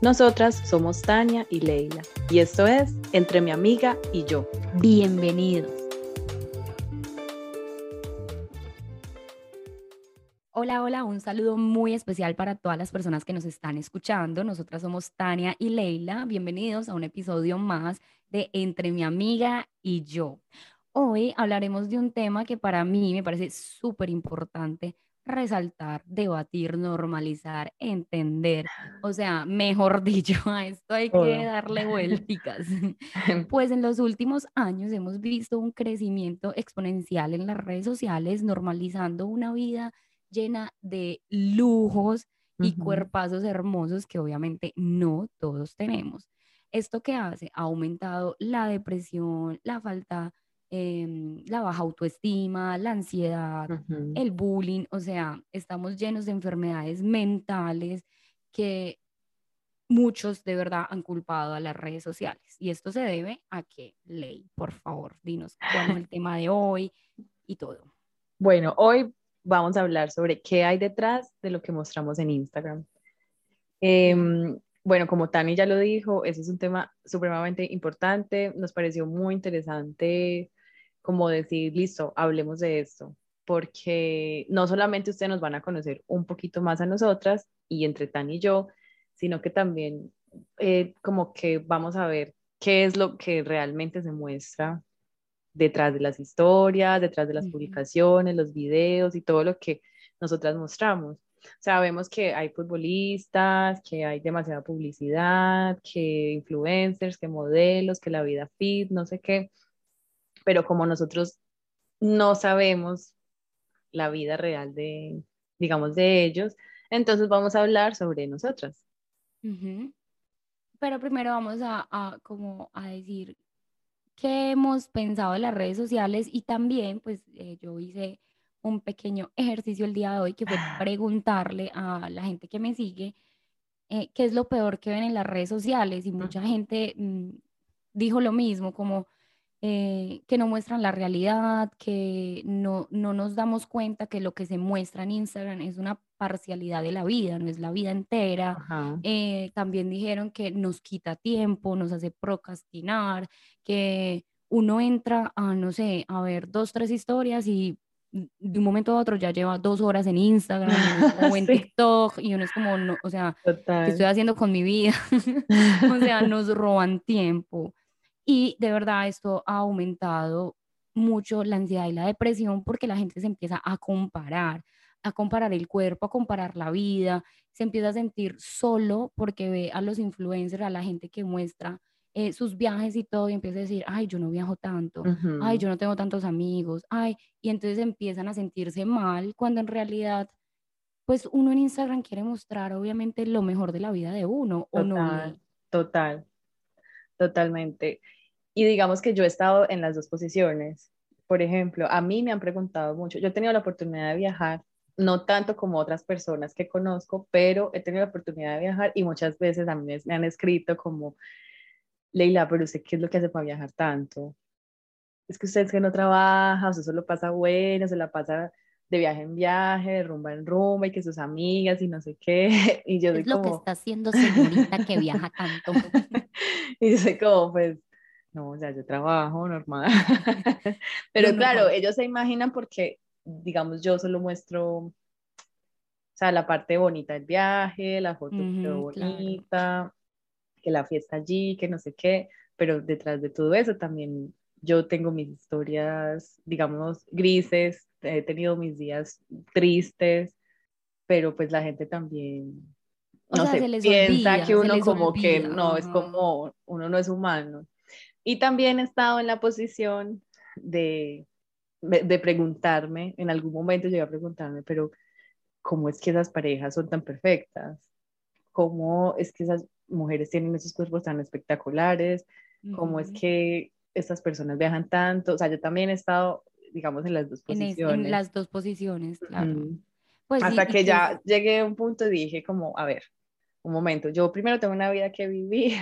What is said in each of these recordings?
Nosotras somos Tania y Leila y esto es Entre mi amiga y yo. Bienvenidos. Hola, hola, un saludo muy especial para todas las personas que nos están escuchando. Nosotras somos Tania y Leila. Bienvenidos a un episodio más de Entre mi amiga y yo. Hoy hablaremos de un tema que para mí me parece súper importante resaltar, debatir, normalizar, entender. O sea, mejor dicho, a esto hay que darle vueltas. Pues en los últimos años hemos visto un crecimiento exponencial en las redes sociales, normalizando una vida llena de lujos y cuerpazos hermosos que obviamente no todos tenemos. ¿Esto qué hace? Ha aumentado la depresión, la falta Em, la baja autoestima, la ansiedad, el bullying, o sea, estamos llenos de enfermedades mentales que muchos de verdad han culpado a las redes sociales. Y esto se debe a que, Ley, por favor, dinos cuál es el tema de hoy y todo. Bueno, hoy vamos a hablar sobre qué hay detrás de lo que mostramos en Instagram. Em, bueno, como Tani ya lo dijo, ese es un tema supremamente importante. Nos pareció muy interesante como decir, listo, hablemos de esto, porque no solamente ustedes nos van a conocer un poquito más a nosotras y entre Tan y yo, sino que también eh, como que vamos a ver qué es lo que realmente se muestra detrás de las historias, detrás de las publicaciones, los videos y todo lo que nosotras mostramos. Sabemos que hay futbolistas, que hay demasiada publicidad, que influencers, que modelos, que la vida fit, no sé qué pero como nosotros no sabemos la vida real de, digamos, de ellos, entonces vamos a hablar sobre nosotras. Pero primero vamos a, como a decir qué hemos pensado en las redes sociales y también, pues eh, yo hice un pequeño ejercicio el día de hoy que fue preguntarle a la gente que me sigue eh, qué es lo peor que ven en las redes sociales y mucha gente mm, dijo lo mismo, como eh, que no muestran la realidad, que no, no nos damos cuenta que lo que se muestra en Instagram es una parcialidad de la vida, no es la vida entera. Eh, también dijeron que nos quita tiempo, nos hace procrastinar, que uno entra a, no sé, a ver dos, tres historias y de un momento a otro ya lleva dos horas en Instagram o en TikTok y uno es como, no, o sea, ¿qué estoy haciendo con mi vida? o sea, nos roban tiempo. Y de verdad esto ha aumentado mucho la ansiedad y la depresión porque la gente se empieza a comparar, a comparar el cuerpo, a comparar la vida, se empieza a sentir solo porque ve a los influencers, a la gente que muestra eh, sus viajes y todo y empieza a decir, ay, yo no viajo tanto, ay, yo no tengo tantos amigos, ay, y entonces empiezan a sentirse mal cuando en realidad, pues uno en Instagram quiere mostrar obviamente lo mejor de la vida de uno, ¿o no? Total, totalmente. Y digamos que yo he estado en las dos posiciones. Por ejemplo, a mí me han preguntado mucho, yo he tenido la oportunidad de viajar, no tanto como otras personas que conozco, pero he tenido la oportunidad de viajar y muchas veces a mí me han escrito como, Leila, pero usted qué es lo que hace para viajar tanto? Es que usted es que no trabaja, usted solo pasa bueno, se la pasa de viaje en viaje, de rumba en rumba y que sus amigas y no sé qué. Y yo es lo que está haciendo señorita que viaja tanto. y yo sé como, pues, no, o sea, yo trabajo normal. Pero claro, ellos se imaginan porque, digamos, yo solo muestro, o sea, la parte bonita del viaje, la foto bonita, que la fiesta allí, que no sé qué, pero detrás de todo eso también yo tengo mis historias, digamos, grises, he tenido mis días tristes, pero pues la gente también, no sé, piensa que uno como que no, es como, uno no es humano. Y también he estado en la posición de, de, preguntarme, en algún momento llegué a preguntarme, pero ¿cómo es que esas parejas son tan perfectas? ¿Cómo es que esas mujeres tienen esos cuerpos tan espectaculares? ¿Cómo es que estas personas viajan tanto? O sea, yo también he estado, digamos, en las dos posiciones. En, las dos posiciones, claro. pues, Hasta que ya llegué a un punto y dije como, a ver, un momento, yo primero tengo una vida que vivir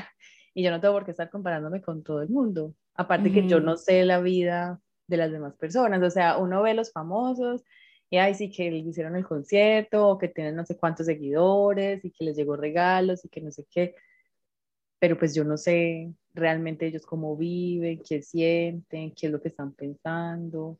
y yo no tengo por qué estar comparándome con todo el mundo. Aparte que yo no sé la vida de las demás personas, o sea, uno ve los famosos y ay, sí que hicieron el concierto, o que tienen no sé cuántos seguidores y que les llegó regalos y que no sé qué, pero pues yo no sé realmente ellos cómo viven, qué sienten, qué es lo que están pensando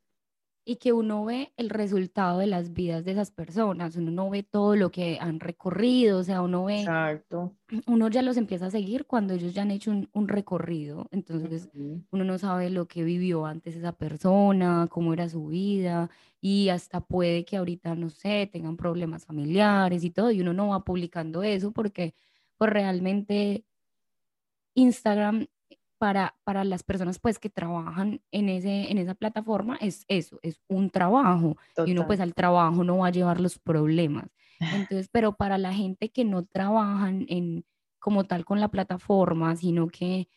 y que uno ve el resultado de las vidas de esas personas, uno no ve todo lo que han recorrido, o sea, uno ve, Exacto. uno ya los empieza a seguir cuando ellos ya han hecho un, recorrido, entonces uno no sabe lo que vivió antes esa persona, cómo era su vida, y hasta puede que ahorita, no sé, tengan problemas familiares y todo, y uno no va publicando eso porque pues realmente Instagram para, para las personas pues que trabajan en, ese, en esa plataforma es eso, es un trabajo y uno pues al trabajo no va a llevar los problemas. Entonces, pero para la gente que no trabajan en como tal con la plataforma, sino que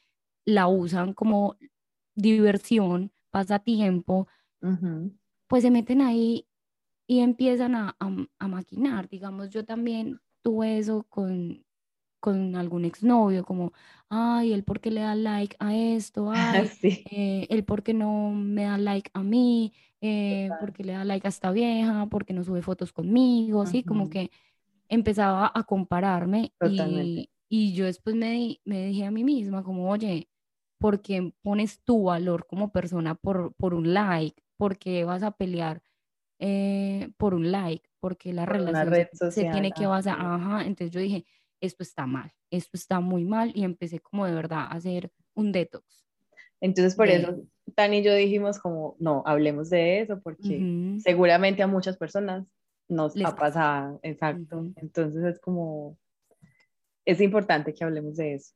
la usan como diversión, pasatiempo, pues se meten ahí y empiezan a, a, a maquinar. Digamos, yo también tuve eso con, con algún exnovio, como, ay, él por qué le da like a esto, ay, eh, él por qué no me da like a mí, eh, por qué le da like a esta vieja, por qué no sube fotos conmigo, así como que empezaba a compararme y, y, yo después me, me dije a mí misma como, oye, ¿por qué pones tu valor como persona por, por un like? ¿Por qué vas a pelear eh, por un like? Porque la relación se, tiene que basar, ajá, entonces yo dije, esto está mal, esto está muy mal y empecé como de verdad a hacer un detox. Entonces por eso Tani y yo dijimos como, no, hablemos de eso porque seguramente a muchas personas nos ha pasado, exacto. Entonces es como, es importante que hablemos de eso.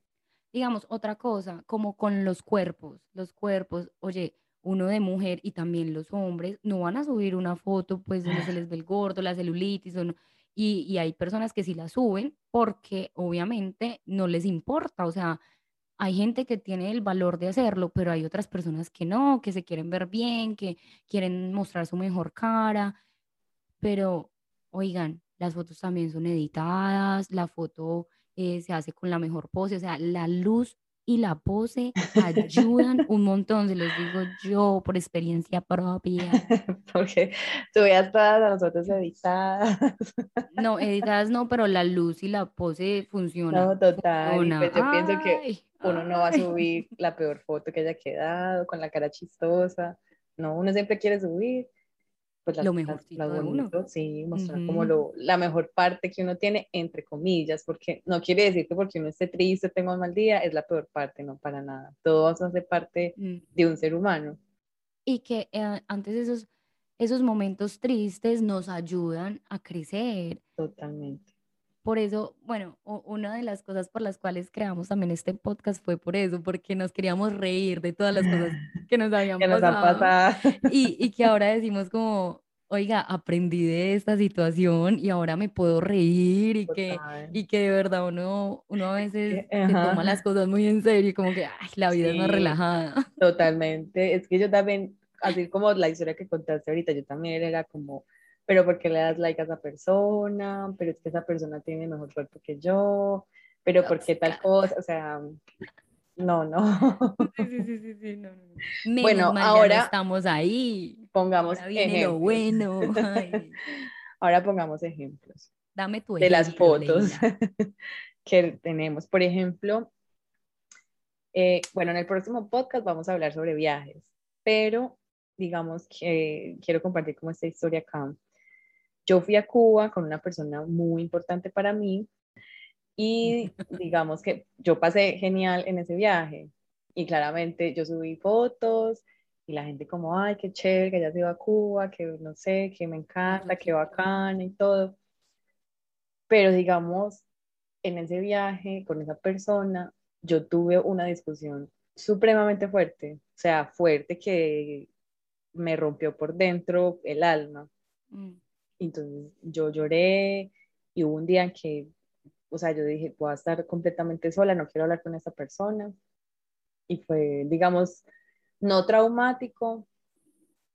Digamos, otra cosa, como con los cuerpos, los cuerpos, oye, uno de mujer y también los hombres no van a subir una foto pues donde se les ve el gordo, la celulitis o no, y, hay personas que sí la suben porque obviamente no les importa, o sea, hay gente que tiene el valor de hacerlo, pero hay otras personas que no, que se quieren ver bien, que quieren mostrar su mejor cara, pero oigan, las fotos también son editadas, la foto eh, se hace con la mejor pose, o sea, la luz y la pose ayudan un montón, se los digo yo por experiencia propia. Porque tú veas todas las fotos editadas. No, editadas no, pero la luz y la pose funcionan. No, total. Pues yo pienso que uno no va a subir la peor foto que haya quedado, con la cara chistosa. No, uno siempre quiere subir pues lo mejor sí, mostrar como lo, la mejor parte que uno tiene, entre comillas, porque no quiere decir que porque uno esté triste, tenga un mal día, es la peor parte, no para nada. Todo hace parte mm. de un ser humano. Y que eh, antes esos, esos momentos tristes nos ayudan a crecer. Totalmente. Por eso, bueno, una de las cosas por las cuales creamos también este podcast fue por eso, porque nos queríamos reír de todas las cosas que nos habían que pasado. Nos pasado. Y, y que ahora decimos como, oiga, aprendí de esta situación y ahora me puedo reír y que, y que de verdad uno, uno a veces se toma las cosas muy en serio y como que ay, la vida es más relajada. Totalmente, es que yo también, así como la historia que contaste ahorita, yo también era como, pero ¿por qué le das like a esa persona? Pero es que esa persona tiene mejor cuerpo que yo, pero ¿por qué tal cosa? O sea, no, no. Sí, sí, sí, sí, no, no. bueno, ahora estamos ahí. Pongamos ejemplos. bueno. Ahora pongamos ejemplos. Dame tu ejemplo. De las fotos que tenemos. Por ejemplo, eh, bueno, en el próximo podcast vamos a hablar sobre viajes, pero digamos que quiero compartir como esta historia acá. Yo fui a Cuba con una persona muy importante para mí Y digamos que yo pasé genial en ese viaje y claramente yo subí fotos y la gente como, ay, qué chévere, que ya se a Cuba, que no sé, que me encanta, que bacán y todo. Pero digamos, en ese viaje con esa persona, yo tuve una discusión supremamente fuerte, o sea, fuerte que me rompió por dentro el alma. Mm. Entonces yo lloré y hubo un día en que, o sea, yo dije, voy a estar completamente sola, no quiero hablar con esa persona. Y fue, digamos, no traumático,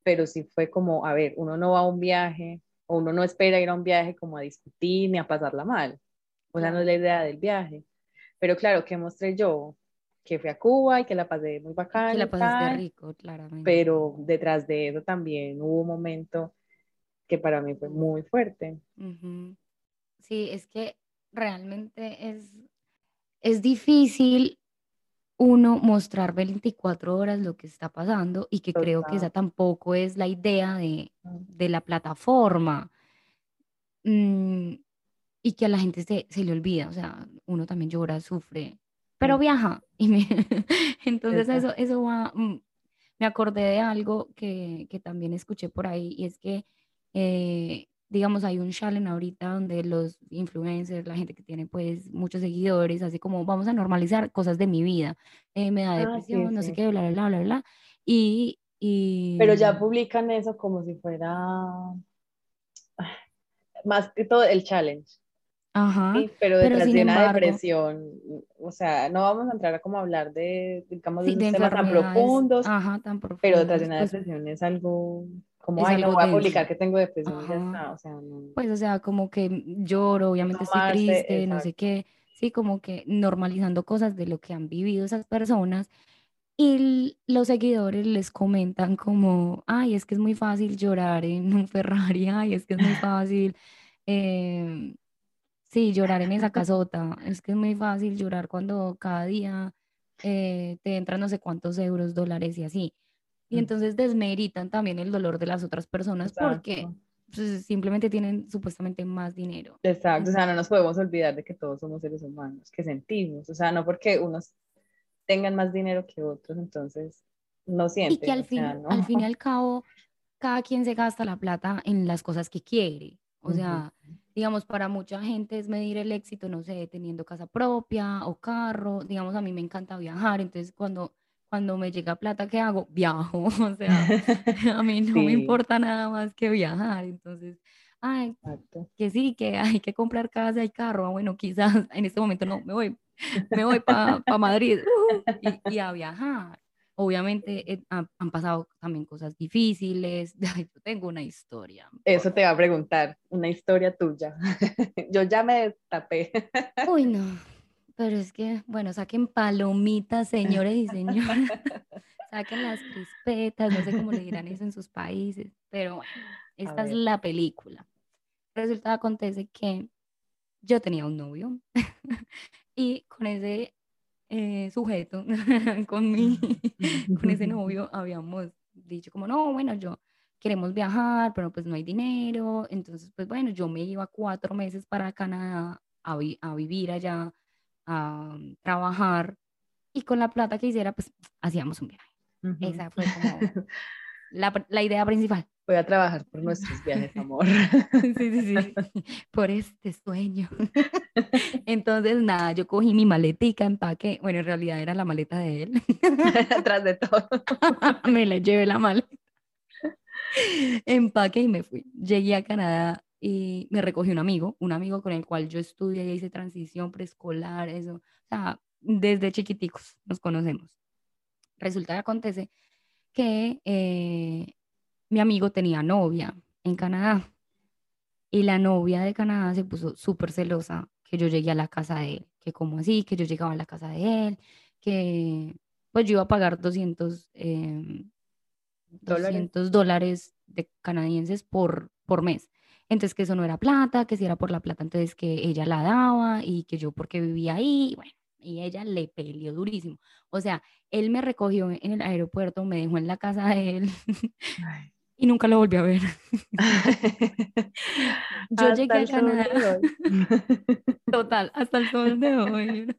pero sí fue como, a ver, uno no va a un viaje o uno no espera ir a un viaje como a discutir ni a pasarla mal. O sea, no es la idea del viaje. Pero claro, ¿qué mostré yo? Que fui a Cuba y que la pasé muy bacán. Que la pasaste rico, claramente. Pero detrás de eso también hubo un momento que para mí fue muy fuerte. Sí, es que realmente es, es difícil uno mostrar 24 horas lo que está pasando y que creo que esa tampoco es la idea de, de la plataforma. Mm, y que a la gente se, se, le olvida, o sea, uno también llora, sufre, pero viaja. Y me, entonces eso, eso va, mm, me acordé de algo que, que, también escuché por ahí y es que eh, digamos, hay un challenge ahorita donde los influencers, la gente que tiene pues muchos seguidores, así como vamos a normalizar cosas de mi vida, eh, me da ah, depresión, no sé qué, bla, bla, bla, bla, y, y... Pero ya publican eso como si fuera más que todo el challenge. Ajá. pero detrás de una depresión, o sea, no vamos a entrar a como hablar de, digamos, de, temas tan profundos, ajá, tan profundos, pero detrás de una pues depresión es algo como, ay, no voy a publicar que tengo depresión ya está, o sea, no. Pues, o sea, como que lloro, obviamente estoy triste, no sé qué, sí, como que normalizando cosas de lo que han vivido esas personas y los seguidores les comentan como, ay, es que es muy fácil llorar en un Ferrari, ay, es que es muy fácil, eh, sí, llorar en esa casota, es que es muy fácil llorar cuando cada día eh, te entran no sé cuántos euros, dólares y así. Y mm. entonces desmeritan también el dolor de las otras personas porque pues, simplemente tienen supuestamente más dinero. Exacto, o sea, no nos podemos olvidar de que todos somos seres humanos, que sentimos, o sea, no porque unos tengan más dinero que otros, entonces no sienten. Y que al, fin, al fin y al cabo, cada quien se gasta la plata en las cosas que quiere. O sea, digamos, para mucha gente es medir el éxito, no sé, teniendo casa propia o carro. Digamos, a mí me encanta viajar, entonces cuando cuando me llega plata, ¿qué hago? Viajo, o sea, a mí no me importa nada más que viajar, entonces, ay, que sí, que hay que comprar casa y carro, ah, bueno, quizás en este momento no, me voy, me voy para pa Madrid y, a viajar. Obviamente eh, han, pasado también cosas difíciles, ay, yo tengo una historia. Eso te va a preguntar, una historia tuya. yo ya me destapé. Uy, no. Pero es que, bueno, saquen palomitas, señores y señoras. saquen las crispetas, no sé cómo le dirán eso en sus países. Pero bueno, esta es la película. Resulta, acontece que yo tenía un novio y con ese eh, sujeto, con, mi, con ese novio, habíamos dicho como, no, bueno, yo queremos viajar, pero pues no hay dinero. Entonces, pues bueno, yo me iba cuatro meses para Canadá a, a vivir allá a trabajar y con la plata que hiciera, pues hacíamos un viaje. Esa fue como la, la, idea principal. Voy a trabajar por nuestros viajes, amor. sí, sí, sí, por este sueño. Entonces, nada, yo cogí mi maletica, empaque, bueno, en realidad era la maleta de él. Atrás de todo. me la llevé la maleta. Empaque y me fui. Llegué a Canadá y me recogió un amigo, un amigo con el cual yo estudié y hice transición preescolar, eso, o sea, desde chiquiticos nos conocemos. Resulta que acontece que eh, mi amigo tenía novia en Canadá y la novia de Canadá se puso súper celosa que yo llegué a la casa de él, que como así, que yo llegaba a la casa de él, que pues yo iba a pagar 200, eh, dólares de canadienses por, por mes. Entonces que eso no era plata, que si era por la plata, entonces que ella la daba y que yo porque vivía ahí, bueno, y ella le peleó durísimo. O sea, él me recogió en el aeropuerto, me dejó en la casa de él y nunca lo volví a ver. Yo llegué a Canadá. Total, hasta el sol de hoy.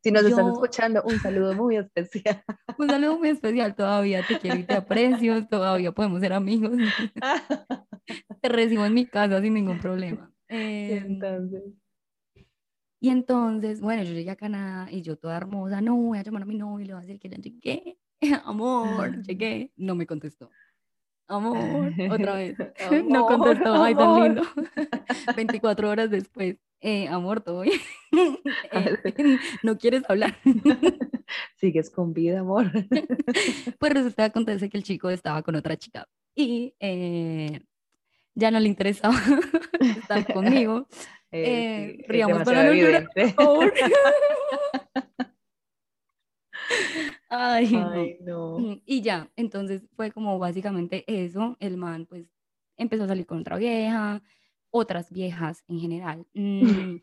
Si nos están escuchando, un saludo muy especial. Un saludo muy especial, todavía te quiero y te aprecio, todavía podemos ser amigos. Te recibo en mi casa sin ningún problema. Em, entonces. Y entonces, bueno, yo llegué a Canadá y yo toda hermosa, no, voy a llamar a mi novio y le voy a decir que ya llegué. Amor, llegué. No me contestó. Amor, otra vez. no contestó, ay, tan lindo. 24 horas después, eh, amor, todo bien. Eh, no quieres hablar. Sigues con vida, amor. pues resulta acontece que el chico estaba con otra chica y eh, ya no le interesaba estar conmigo. Eh, eh, riamos para no llorar, Ay, no. Y ya, entonces fue como básicamente eso. El man, pues, empezó a salir con otra vieja, otras viejas en general. Mm,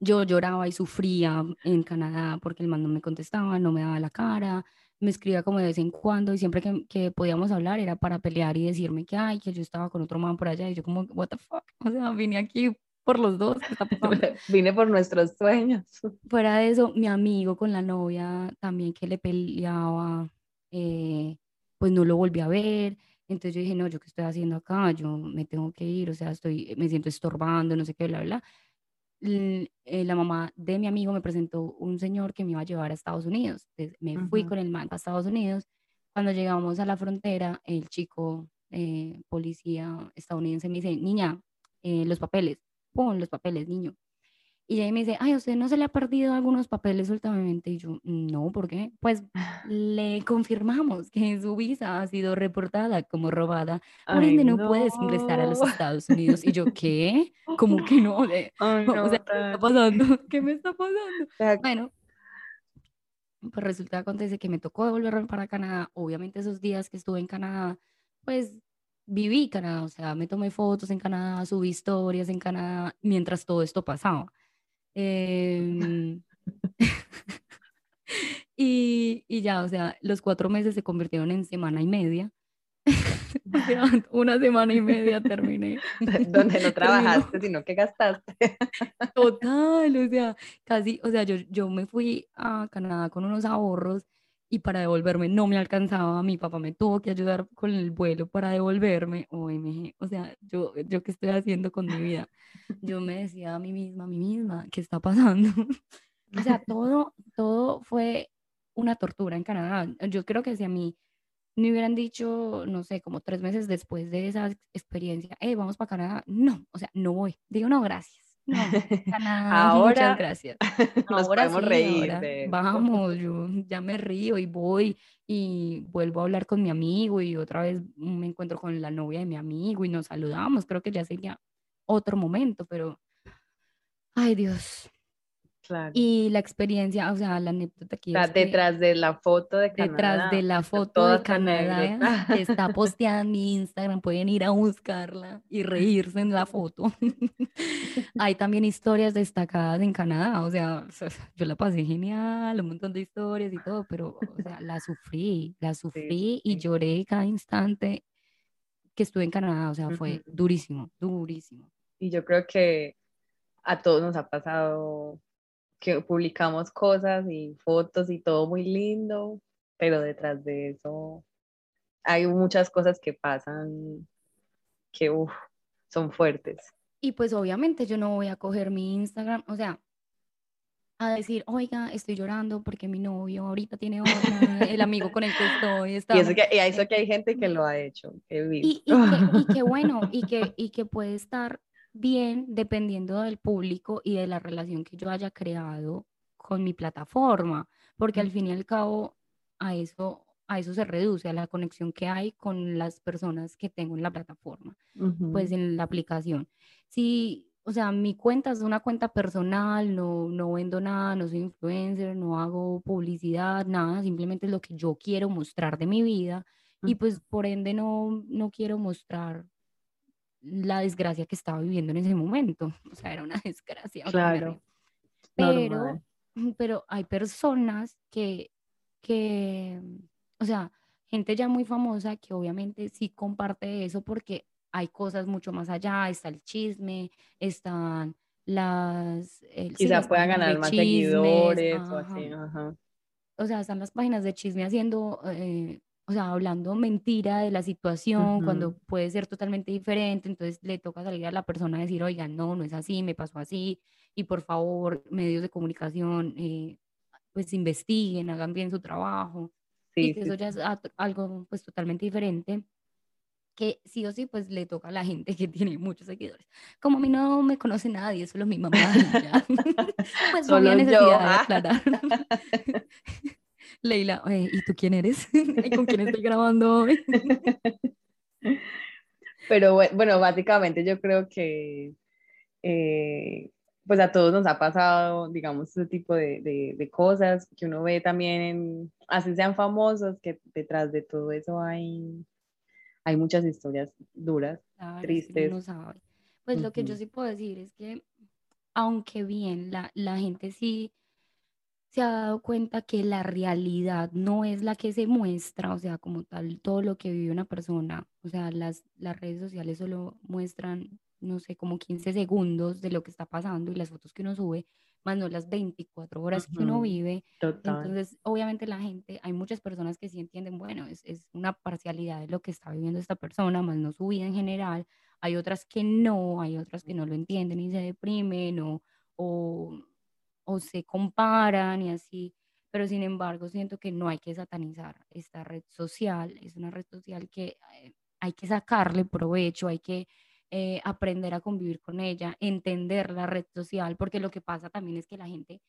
yo lloraba y sufría en Canadá porque el man no me contestaba, no me daba la cara, me escribía como de vez en cuando y siempre que, que podíamos hablar era para pelear y decirme que, ay, que yo estaba con otro man por allá y yo como, what the fuck, o sea, vine aquí por los dos. Vine por nuestros sueños. Fuera de eso, mi amigo con la novia también que le peleaba, eh, pues no lo volví a ver. Entonces yo dije, no, ¿yo qué estoy haciendo acá? Yo me tengo que ir, o sea, estoy, me siento estorbando, no sé qué, bla, bla. Eh, la mamá de mi amigo me presentó un señor que me iba a llevar a Estados Unidos. Entonces me fui con el man a Estados Unidos. Cuando llegamos a la frontera, el chico eh, policía estadounidense me dice, niña, los papeles pon los papeles, niño. Y ahí me dice, ay, ¿a usted no se le ha perdido algunos papeles últimamente? Y yo, no, ¿por qué? Pues le confirmamos que su visa ha sido reportada como robada, por ende no, puedes ingresar a los Estados Unidos. Y yo, ¿qué? ¿Cómo que no? Ay, no o sea, ¿qué está pasando? ¿Qué me está pasando? Bueno, pues resulta acontece que me tocó devolverme para Canadá. Obviamente esos días que estuve en Canadá, pues viví Canadá, o sea, me tomé fotos en Canadá, subí historias en Canadá mientras todo esto pasaba. Em, y, y, ya, o sea, los cuatro meses se convirtieron en semana y media. una semana y media terminé. Donde no trabajaste, sino que gastaste. Total, o sea, casi, o sea, yo, yo me fui a Canadá con unos ahorros y para devolverme no me alcanzaba, mi papá me tuvo que ayudar con el vuelo para devolverme, OMG, o sea, yo, yo qué estoy haciendo con mi vida, yo me decía a mí misma, a mí misma, ¿qué está pasando? o sea, todo, todo fue una tortura en Canadá, yo creo que si a mí me hubieran dicho, no sé, como tres meses después de esa experiencia, hey, vamos para Canadá, no, o sea, no voy, digo no, gracias. No, ahora, muchas gracias. Nos ahora podemos reír. Vamos, yo ya me río y voy y vuelvo a hablar con mi amigo y otra vez me encuentro con la novia de mi amigo y nos saludamos. Creo que ya sería otro momento, pero, ay Dios, y la experiencia, o sea, la anécdota aquí. detrás de la foto de Canadá. Detrás de la foto de Canadá, que está posteada en mi Instagram, pueden ir a buscarla y reírse en la foto. Hay también historias destacadas en Canadá, o sea, yo la pasé genial, un montón de historias y todo, pero, o sea, la sufrí, la sufrí y lloré cada instante que estuve en Canadá, o sea, fue durísimo, durísimo. Y yo creo que a todos nos ha pasado que publicamos cosas y fotos y todo muy lindo, pero detrás de eso hay muchas cosas que pasan que son fuertes. Y pues obviamente yo no voy a coger mi Instagram, o sea, a decir, oiga, estoy llorando porque mi novio ahorita tiene otra, el amigo con el que estoy. Está... Y, eso que, y eso que hay gente que lo ha hecho. y, y, que, y, que, bueno, y que, y que puede estar bien dependiendo del público y de la relación que yo haya creado con mi plataforma, porque al fin y al cabo a eso, a eso se reduce, a la conexión que hay con las personas que tengo en la plataforma, pues en la aplicación. Si, o sea, mi cuenta es una cuenta personal, no, no vendo nada, no soy influencer, no hago publicidad, nada, simplemente es lo que yo quiero mostrar de mi vida y pues por ende no, no quiero mostrar la desgracia que estaba viviendo en ese momento. O sea, era una desgracia. Claro. Pero, pero hay personas que, que, o sea, gente ya muy famosa que obviamente sí comparte eso porque hay cosas mucho más allá, está el chisme, están las... El, Quizá puedan ganar más seguidores o así, ajá. O sea, están las páginas de chisme haciendo, eh, o sea, hablando mentira de la situación cuando puede ser totalmente diferente, entonces le toca salir a la persona a decir, oiga, no, no es así, me pasó así, y por favor, medios de comunicación, eh, pues investiguen, hagan bien su trabajo. Sí, y que eso ya es algo pues totalmente diferente que sí o sí, pues le toca a la gente que tiene muchos seguidores. Como a mí no me conoce nadie, solo mi mamá. Pues no había necesidad de ah. aclarar. Leila, ¿y tú quién eres? ¿Y con quién estoy grabando hoy? Pero bueno, básicamente yo creo que eh, pues a todos nos ha pasado, digamos, ese tipo de, de, de, cosas que uno ve también, en, así sean famosos, que detrás de todo eso hay hay muchas historias duras, tristes. Pues lo que yo sí puedo decir es que, aunque bien la, la gente sí se ha dado cuenta que la realidad no es la que se muestra, o sea, como tal, todo lo que vive una persona, o sea, las, las redes sociales solo muestran, no sé, como 15 segundos de lo que está pasando y las fotos que uno sube, más no las 24 horas que uno vive. Entonces, obviamente la gente, hay muchas personas que sí entienden, bueno, es, es, una parcialidad de lo que está viviendo esta persona, más no su vida en general. Hay otras que no, hay otras que no lo entienden y se deprimen o, o, o se comparan y así. Pero sin embargo, siento que no hay que satanizar esta red social. Es una red social que eh, hay que sacarle provecho, hay que eh, aprender a convivir con ella, entender la red social, porque lo que pasa también es que la gente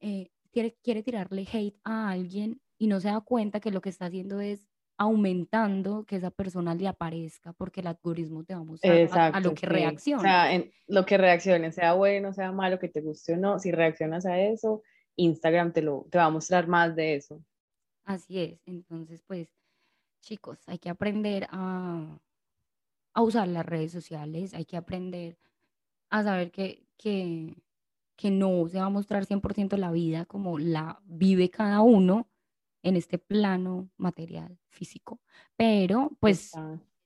eh, quiere, quiere tirarle hate a alguien y no se da cuenta que lo que está haciendo es aumentando que esa persona le aparezca porque el algoritmo te va a mostrar a, lo que reacciona. O sea, en lo que reaccione, sea bueno, sea malo, que te guste o no, si reaccionas a eso, Instagram te, lo, te va a mostrar más de eso. Así es, entonces pues chicos, hay que aprender a, a usar las redes sociales, hay que aprender a saber que, que, que no se va a mostrar 100% la vida como la vive cada uno en este plano material, físico, pero pues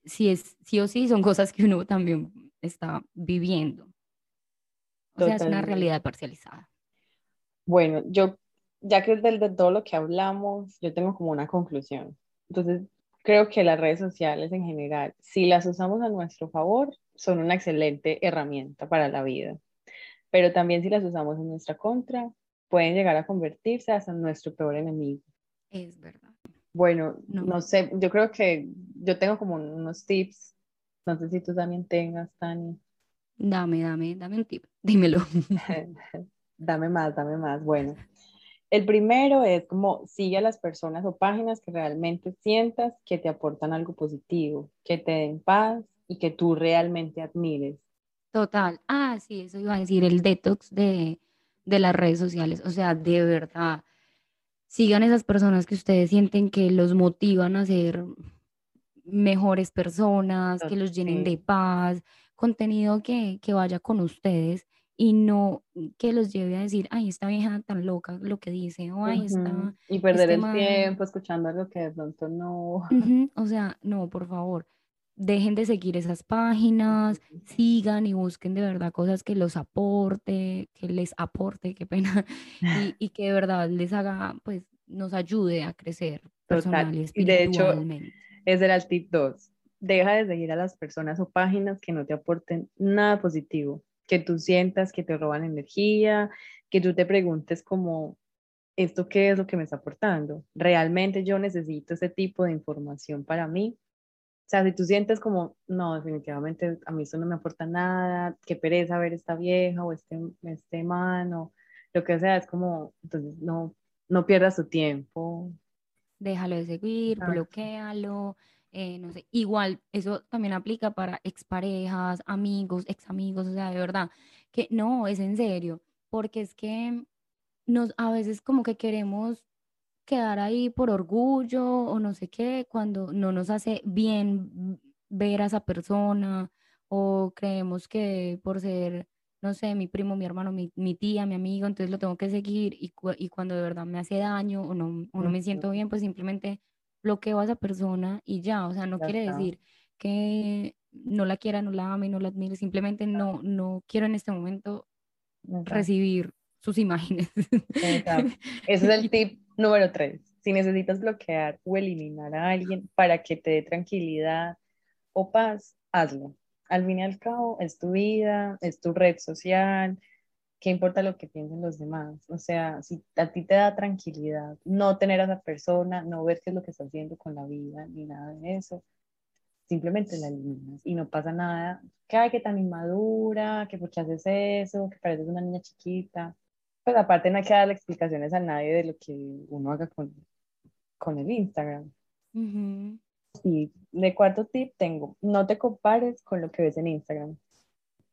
sí, es, sí o sí son cosas que uno también está viviendo. O sea, es una realidad parcializada. Bueno, yo, ya que del, de todo lo que hablamos, yo tengo como una conclusión. Entonces, creo que las redes sociales en general, si las usamos a nuestro favor, son una excelente herramienta para la vida. Pero también si las usamos en nuestra contra, pueden llegar a convertirse hasta en nuestro peor enemigo. Es verdad. Bueno, no. sé, yo creo que yo tengo como unos tips. No sé si tú también tengas, Tani. Dame, dame, dame un tip. Dímelo. dame más, dame más. Bueno, el primero es como sigue a las personas o páginas que realmente sientas que te aportan algo positivo, que te den paz y que tú realmente admires. Total. Ah, sí, eso iba a decir, el detox de, de las redes sociales. O sea, de verdad, sigan esas personas que ustedes sienten que los motivan a ser mejores personas, que los llenen de paz, contenido que, que vaya con ustedes y no que los lleve a decir, ay, esta vieja tan loca lo que dice, o ay, está... Y perder este el tiempo escuchando algo que de pronto no... O sea, no, por favor, dejen de seguir esas páginas, sigan y busquen de verdad cosas que los aporte, que les aporte, qué pena, y, y que de verdad les haga, pues, nos ayude a crecer personal y espiritualmente. De hecho, ese era el tip 2. Deja de seguir a las personas o páginas que no te aporten nada positivo que tú sientas que te roban energía, que tú te preguntes como, ¿esto qué es lo que me está aportando? ¿Realmente yo necesito ese tipo de información para mí? O sea, si tú sientes como, no, definitivamente a mí eso no me aporta nada, qué pereza ver esta vieja o este, este man o lo que sea, es como, entonces no, no pierdas tu tiempo. Déjalo de seguir, bloquealo, eh, no sé, igual eso también aplica para exparejas, amigos, ex amigos, o sea, de verdad, que no, es en serio, porque es que nos, a veces como que queremos quedar ahí por orgullo o no sé qué, cuando no nos hace bien ver a esa persona o creemos que por ser, no sé, mi primo, mi hermano, mi, mi tía, mi amigo, entonces lo tengo que seguir y, y, cuando de verdad me hace daño o no, o no me siento bien, pues simplemente bloqueo a esa persona y ya, o sea, no Ya quiere está. decir que no la quiera, no la ame, no la admire, simplemente no, no quiero en este momento Exacto. recibir sus imágenes. Exacto. Ese es el tip número tres. Si necesitas bloquear o eliminar a alguien para que te dé tranquilidad o paz, hazlo. Al fin y al cabo, es tu vida, es tu red social. ¿Qué importa lo que piensen los demás? O sea, si a ti te da tranquilidad no tener a esa persona, no ver qué es lo que está haciendo con la vida, ni nada de eso, simplemente la eliminas y no pasa nada. Ay, que tan inmadura, que por qué haces eso, que pareces una niña chiquita. Pues aparte no hay que darle explicaciones a nadie de lo que uno haga con, con el Instagram. Ujú. Y de cuarto tip tengo, no te compares con lo que ves en Instagram.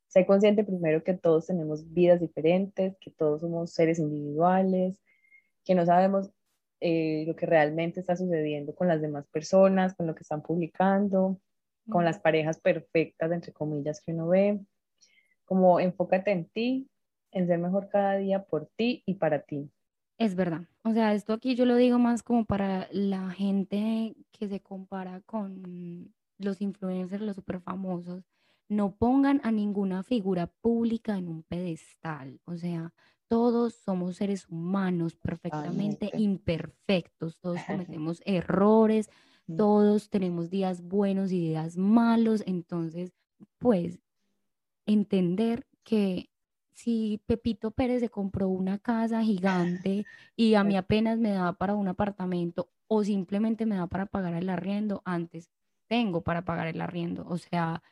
Sé consciente primero que todos tenemos vidas diferentes, que todos somos seres individuales, que no sabemos eh, lo que realmente está sucediendo con las demás personas, con lo que están publicando, con las parejas perfectas, entre comillas, que uno ve. Como enfócate en ti, en ser mejor cada día por ti y para ti. Es verdad. O sea, esto aquí yo lo digo más como para la gente que se compara con los influencers, los super famosos. No pongan a ninguna figura pública en un pedestal. O sea, todos somos seres humanos perfectamente imperfectos. Todos cometemos errores, Mm. todos tenemos días buenos y días malos. Entonces, pues, entender que si Pepito Pérez se compró una casa gigante y a mí apenas me da para un apartamento o simplemente me da para pagar el arriendo, antes tengo para pagar el arriendo. O sea,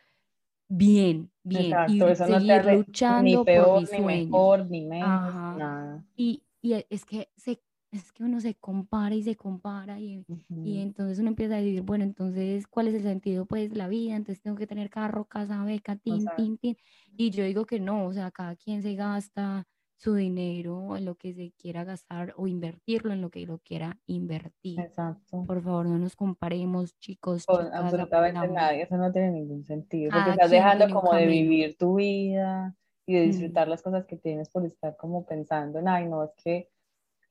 bien, bien. Exacto, Y eso no te seguir hace ni luchando por peor, mis ni sueños. mejor, ni menos, Ajá. nada. Y, y es que se, es que uno se compara y se compara y, y entonces uno empieza a decir, bueno, entonces, ¿cuál es el sentido pues la vida? Entonces tengo que tener carro, casa, beca, tin, tin, tin. Y yo digo que no, o sea, cada quien se gasta su dinero en lo que se quiera gastar o invertirlo en lo que lo quiera invertir. Exacto. Por favor, no nos comparemos, chicos, Con chicas, absolutamente nadie, eso no tiene ningún sentido, porque Cada estás dejando como de vivir tu vida y de Mm, disfrutar las cosas que tienes por estar como pensando en, ay, no, es que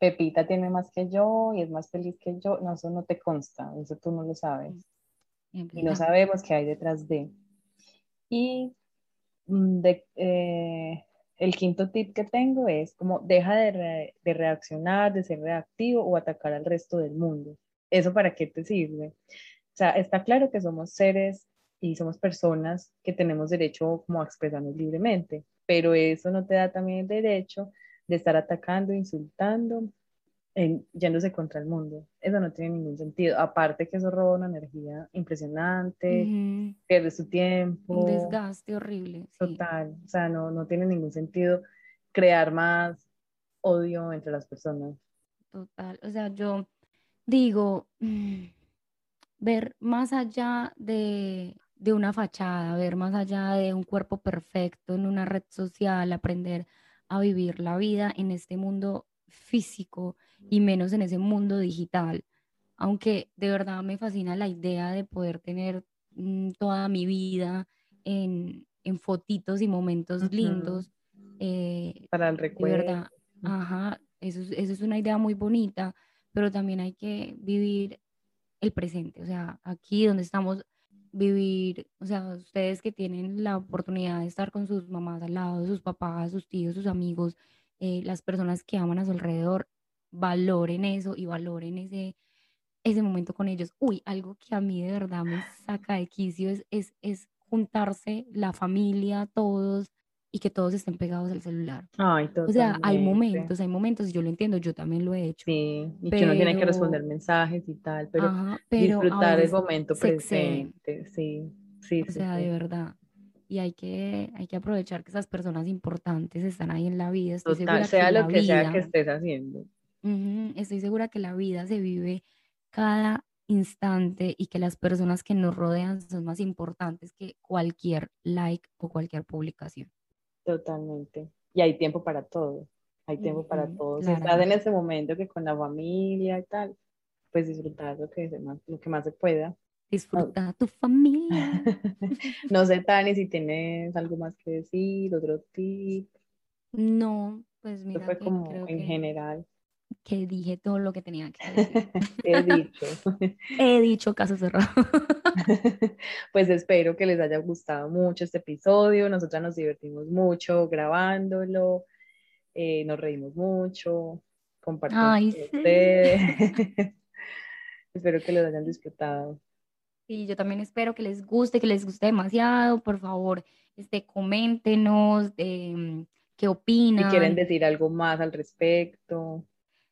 Pepita tiene más que yo y es más feliz que yo, no, eso no te consta, eso tú no lo sabes es y no sabemos qué hay detrás de. Y mm, de, eh, el quinto tip que tengo es como deja de, re- de reaccionar, de ser reactivo o atacar al resto del mundo. ¿Eso para qué te sirve? O sea, está claro que somos seres y somos personas que tenemos derecho como a expresarnos libremente, pero eso no te da también el derecho de estar atacando, insultando, en- yéndose contra el mundo. Eso no tiene ningún sentido. Aparte que eso roba una energía impresionante, pierde su Un tiempo, desgaste horrible, sí. total. O sea, no, no tiene ningún sentido crear más odio entre las personas. Total, o sea, yo digo, mm, ver más allá de, de una fachada, ver más allá de un cuerpo perfecto en una red social, aprender a vivir la vida en este mundo físico y menos en ese mundo digital. Aunque de verdad me fascina la idea de poder tener mm, toda mi vida en, en fotitos y momentos Ujú. lindos. eh, Para el de recuerdo. verdad, ajá, eso es, eso es una idea muy bonita, pero también hay que vivir el presente, o sea, aquí donde estamos, vivir, o sea, ustedes que tienen la oportunidad de estar con sus mamás al lado, sus papás, sus tíos, sus amigos, eh, las personas que aman a su alrededor, valoren eso y valoren ese, ese momento con ellos. Uy, algo que a mí de verdad me saca de quicio es, es, es juntarse, la familia, todos, y que todos estén pegados al celular. Ay, O sea, hay momentos, hay momentos, yo lo entiendo, yo también lo he hecho, Sí, y que uno tiene que responder pero, mensajes y tal, pero ajá, pero disfrutar el momento presente, sí, sí, o sí, sea, de verdad. Y hay que, hay que aprovechar que esas personas importantes están ahí en la vida. Estoy segura Total, sea lo que sea que estés haciendo. estoy segura que la vida se vive cada instante y que las personas que nos rodean son más importantes que cualquier like o cualquier publicación. Totalmente. Y hay tiempo para todo. Hay tiempo para todo. Si estás en ese momento que con la familia y tal, pues disfrutar lo que, se más, lo que más se pueda. Disfruta tu familia. no sé, Tani, si tienes algo más que decir, otro tip. No, pues mira fue que como creo en que general. Que dije todo lo que tenía que decir. He dicho. He dicho caso cerrado. pues espero que les haya gustado mucho este episodio. Nosotras nos divertimos mucho grabándolo. Eh, nos reímos mucho. Compartimos Ay, con sí. ustedes. espero que los hayan disfrutado. Sí, yo también espero que les guste, que les guste demasiado. Por favor, este, coméntenos eh, qué Si opinan. quieren decir algo más al respecto.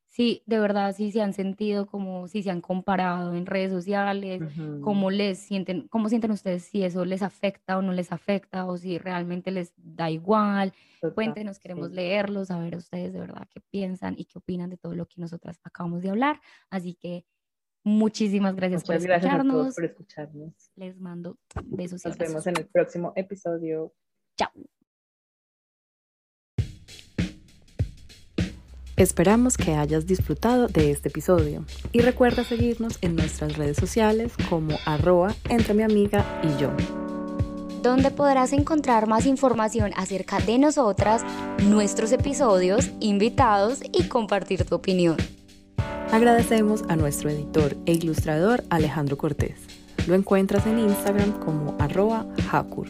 Sí, de verdad, si se han sentido como si se han comparado en redes sociales, cómo les sienten, cómo sienten ustedes si eso les afecta o no les afecta, o si realmente les da igual. Total, Cuéntenos, queremos sí. leerlos, saber ustedes de verdad qué piensan y qué opinan de todo lo que nosotras acabamos de hablar. Así que muchísimas gracias por Muchas gracias a todos escucharnos. por escucharnos. Les mando besos Nos vemos en el próximo episodio. Chao. Esperamos que hayas disfrutado de este episodio y recuerda seguirnos en nuestras redes sociales como arroba entre mi amiga y yo. donde podrás encontrar más información acerca de nosotras, nuestros episodios, invitados y compartir tu opinión. Agradecemos a nuestro editor e ilustrador Alejandro Cortés. Lo encuentras en Instagram como arroba Hakur.